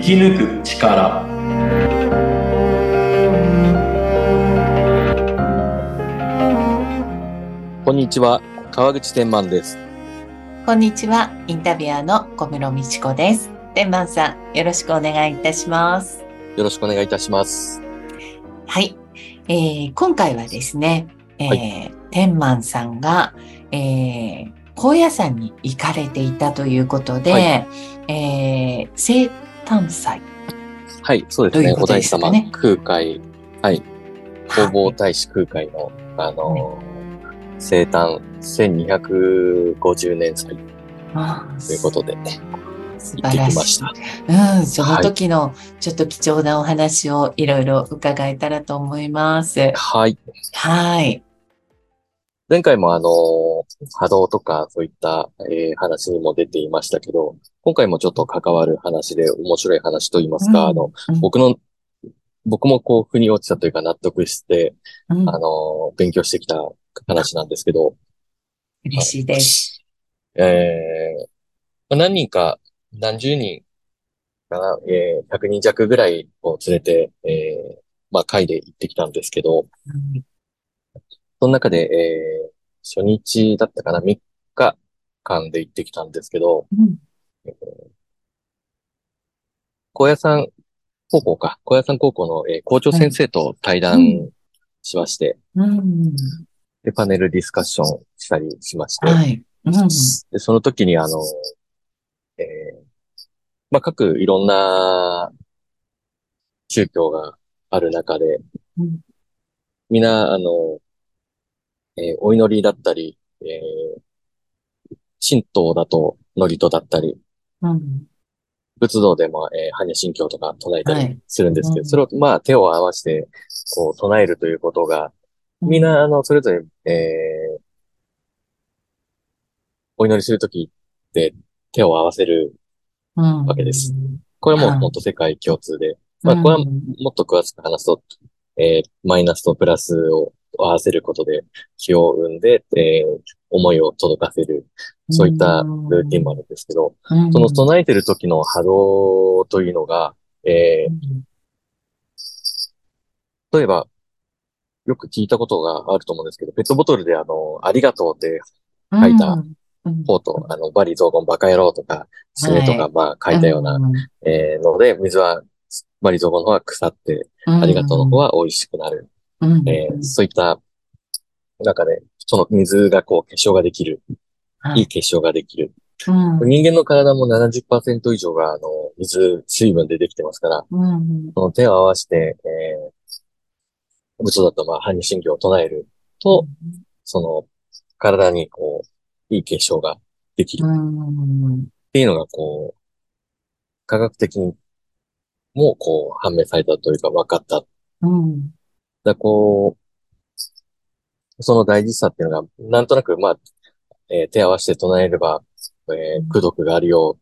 生き抜く力こんにちは、川口天満です。こんにちは、インタビュアーの小室美智子です。天満さん、よろしくお願いいたします。よろしくお願いいたします。はい。えー今回はですね、えー天満さんが、えー高野山に行かれていたということで、はいえー生誕祭。はい、そうですね。お大師様空海、はい、弘法大師空海の、あのー生誕1250年祭ということで、素行って晴らしい。きました。うん、その時のちょっと貴重なお話をいろいろ伺えたらと思います。はい。はい。前回もあのー波動とかそういった、えー話にも出ていましたけど、今回もちょっと関わる話で面白い話といいますか、あの、うん、僕の、僕もこう、腑に落ちたというか納得して、うん。あのー勉強してきた話なんですけど、嬉しいです。えーまあ何人か、何十人かな、えー、100人弱ぐらいを連れて、えーまあ、会で行ってきたんですけど、うん。その中で、えー初日だったかな、3日間で行ってきたんですけど、うん。高野山高校か、高野山高校の、えー校長先生と対う談しまして、うん。で、パネルディスカッションしたりしまして、はい。うん。で、その時にあの、えーまあ、各いろんな宗教がある中で、うん。みんな、あの、えーお祈りだったり、えー神道だと祝詞だったり、うん。仏道でも、えー般若心経とか唱えたりはい。するんですけど、うん。それを、まあ、手を合わせて、こう、唱えるということが、みんな、あの、それぞれ、えーお祈りするときって手を合わせるうん。わけです。これはもうはい。本当世界共通で。まあ、これはうんもっと詳しく話すと、えーマイナスとプラスを合わせることで気を生んで、えー思いを届かせる、そういったルーティンもあるんですけど、うん。その唱えてる時の波動というのが、えうんー例えば、よく聞いたことがあると思うんですけど、ペットボトルであの、ありがとうって書いたうん。方と、あの、バリ雑言バカ野郎とか、死ねとか、まあ書いたような、ん。えーので、水は、バリ雑言の方は腐って、ありがとうの方は美味しくなる。うん。えーそういった中で、その水がこう結晶ができる。はい。い結晶ができる。うん。人間の体も70%以上が、あの、水、水分でできてますから、うん。その手を合わせて、えー、仏だとまあ、般若心経を唱えると、その、体にこう、いい結晶ができる。っうんていうのが、こう、科学的にも、こう、判明されたというか分かった。うんらこう、その大事さっていうのが、なんとなく、まあ、えー手を合わせて唱えれば、えー、功徳があるよ、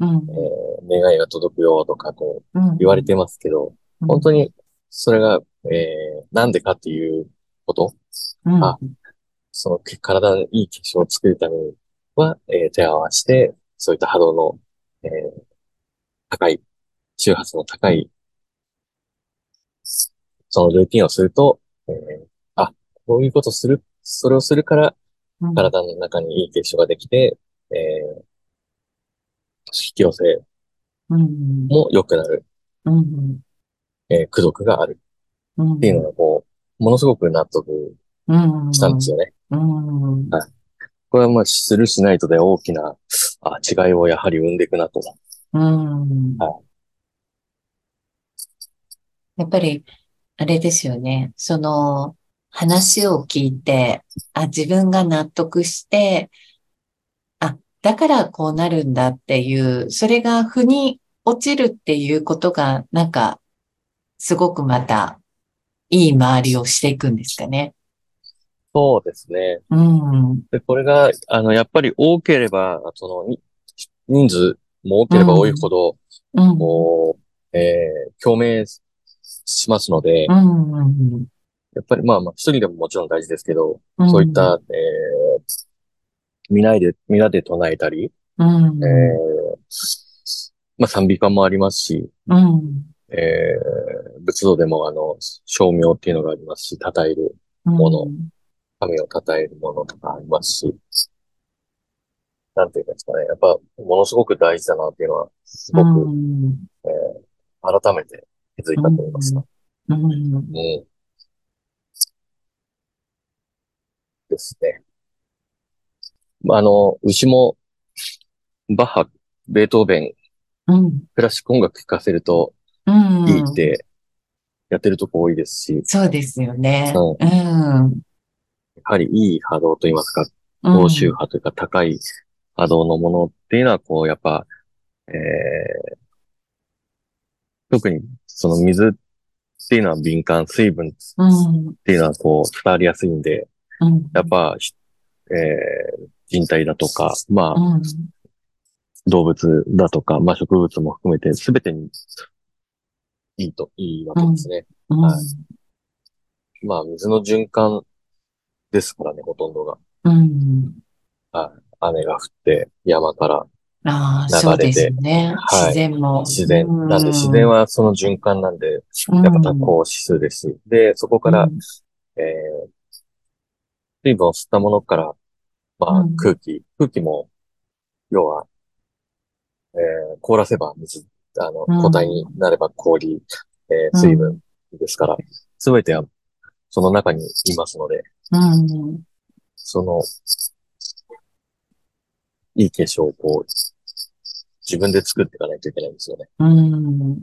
うん。えー願いが届くよとか、こう、うん。言われてますけど、本当に、それが、えー、なんでかっていうこと、うん。あそのけ体のいい結晶を作るためには、えー手を合わせて、そういった波動の、えー高い、周波数の高い、そのルーティンをすると、えーあ、こういうことする、それをするから、うん。体の中にいい結晶ができて、えー引き寄せうん。も良くなる、うん。えー、功徳がある。うん。っていうのが、こう、ものすごく納得うん。したんですよね。うん。これはまあ、するしないとで大きな、あ、違いをやはり生んでいくなと。うん。はやっぱり、あれですよね。その、話を聞いて、あ、自分が納得して、あ、だからこうなるんだっていう、それが腑に落ちるっていうことが、なんか、すごくまた、いい周りをしていくんですかね。そうですね。うん。で、これが、あの、やっぱり多ければ、その、に人数も多ければ多いほど、うん。こう、えー共鳴しますので、うん。うん。やっぱりまあまあ、一人でももちろん大事ですけど、うんそういった、えー、皆で、皆で唱えたり、うん。えーまあ賛美歌もありますし、うん。えー、仏道でもあの、称名っていうのがありますし、称える、ものうん神を称えるものとかありますし、なんていうんですかね。やっぱ、ものすごく大事だなっていうのは、すごく、うん。改めて気づいたと思います。うん。うん。ですね。まああの、牛も、バッハ、ベートーベン、クラシック音楽聴かせると。いいってやってるとこ多いですし、そうですよね。うん。やはりいい波動といいますか、高周波というか高い波動のものっていうのは、こう、やっぱ、えー、特にその水っていうのは敏感、水分っうん。ていうのはこう伝わりやすいんで、うん。やっぱ、ひえー、人体だとか、まあ、うん。動物だとか、まあ植物も含めて全てにいいと、いいわけですね。うん。はいまあ水の循環ですからね、ほとんどが。うん。雨が降って山からああ、流そうですね。はい自然も。自然。うんなんで自然はその循環なんで、やっぱ多項指数ですし。で、そこから、うんえー、水分を吸ったものから、まあうん空気、空気も、要は、えー、凍らせば水、あの、うん固体になれば氷、えー、水分ですから、すべてはその中にいますので、うん。その、いい化粧をこう、自分で作っていかないといけないんですよね。うん。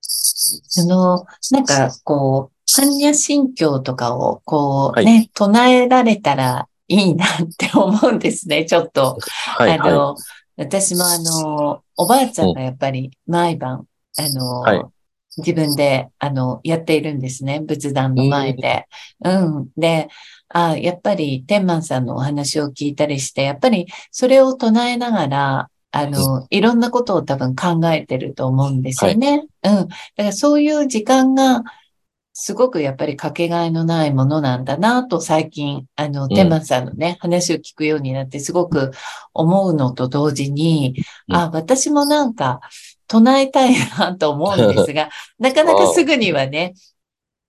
その、なんか、こう、般若心経とかを、こう、はいね、唱えられたらいいなって思うんですね、ちょっと。はい、はあの、私もあの、おばあちゃんがやっぱり毎晩、あの、はい自分で、あの、やっているんですね。仏壇の前で。うん。で、あやっぱり天満さんのお話を聞いたりして、やっぱりそれを唱えながら、あの、いろんなことを多分考えてると思うんですよね。うん。だからそういう時間が、すごくやっぱりかけがえのないものなんだなと最近、あの、ん天満さんのね、話を聞くようになってすごく思うのと同時に、うんあ、私もなんか唱えたいなと思うんですが、なかなかすぐにはね、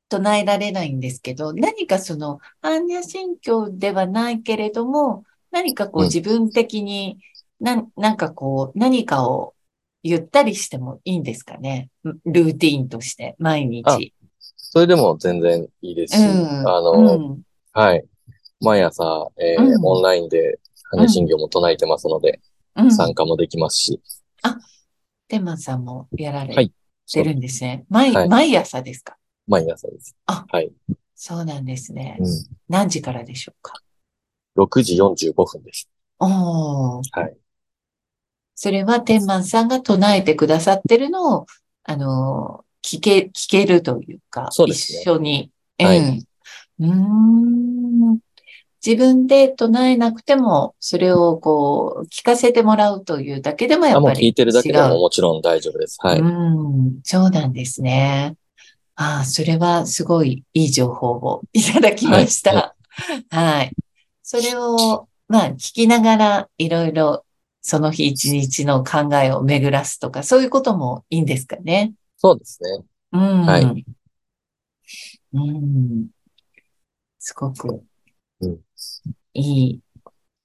唱えられないんですけど、何かその、般若心経ではないけれども、何かこううん自分的に、な、なんかこう、何かを言ったりしてもいいんですかね？ルーティーンとして、毎日。それでも全然いいですし、うん。あの、うん。はい。毎朝、えーうんオンラインで羽信行も唱えてますので、うん。参加もできますし。天満さんもやられはいてるんですね。毎、はい毎朝ですか？毎朝です。あはい。そうなんですねう。ん。何時からでしょうか？6時45分です。おー。はい。それは天満さんが唱えてくださってるのを、あの、聞け、聞けるというか、そうですね一緒に。はいうん。うーん。自分で唱えなくても、それをこう、聞かせてもらうというだけでもやあ、っぱり聞いてるだけでももちろん大丈夫です。はい。うん、そうなんですね。ああ、それはすごいいい情報をいただきました。はい。それを、まあ、聞きながらいろいろその日一日の考えを巡らすとか、そういうこともいいんですかね。そうですね。うん。はいうん。すごくうんいい、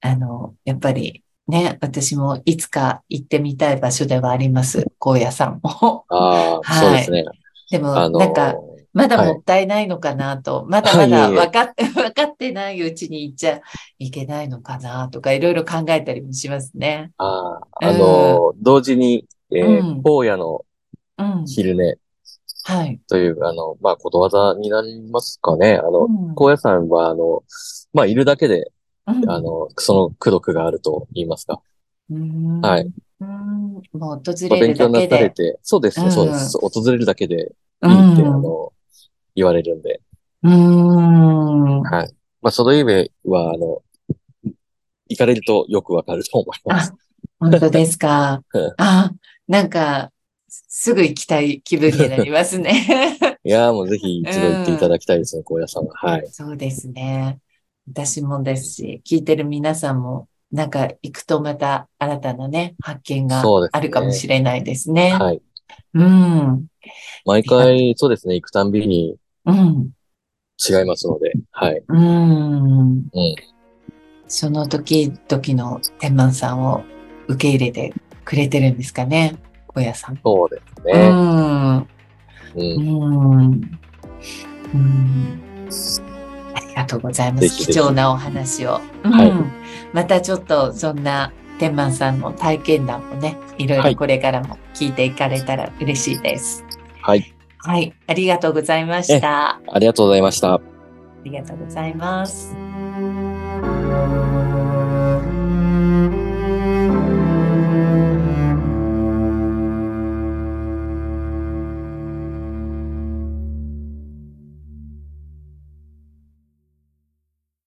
あの、やっぱりね、私もいつか行ってみたい場所ではあります。高野山も。ああ、はいそうですね。でも、あのなんか、まだはいもったいないのかなと、まだまはいいえいえだ分かって、分かってないうちに行っちゃいけないのかなとか、いろいろ考えたりもしますね。ああ、あの、同時に、えーうん荒野のうん。昼寝はい。という、あの、まあ、ことわざになりますかね。あの、うん高野山は、あの、まあ、いるだけで、うんあの、その功徳があると言いますか。うんはい。うんもう訪まあ、れ勉強なるだけで。されて、そうですそうです。訪れるだけでういいって、あん。の、言われるんで。うん。はい。まあ、その意味は、あの、行かれるとよくわかると思います。あ、本当ですかうん。あ、なんか、すぐ行きたい気分になりますね。いやーもうぜひ一度行っていただきたいですね、高野山は。はい。そうですね。私もですし、聞いてる皆さんも、なんか行くとまた新たなね、発見があるかもしれないですね。はい。うん。毎回、そうですね、行くたんびにうん。違いますので、はい。うん。うん。その時々の天満さんを受け入れてくれてるんですかね、小屋さん。そうですうね。ん。う。うんん。うん。ありがとうございます。貴重なお話を。うんはいまたちょっとそんな天満さんの体験談もね、いろいろこれからも聞いていかれたら嬉しいです。はい。はい。ありがとうございました。ありがとうございました。ありがとうございます。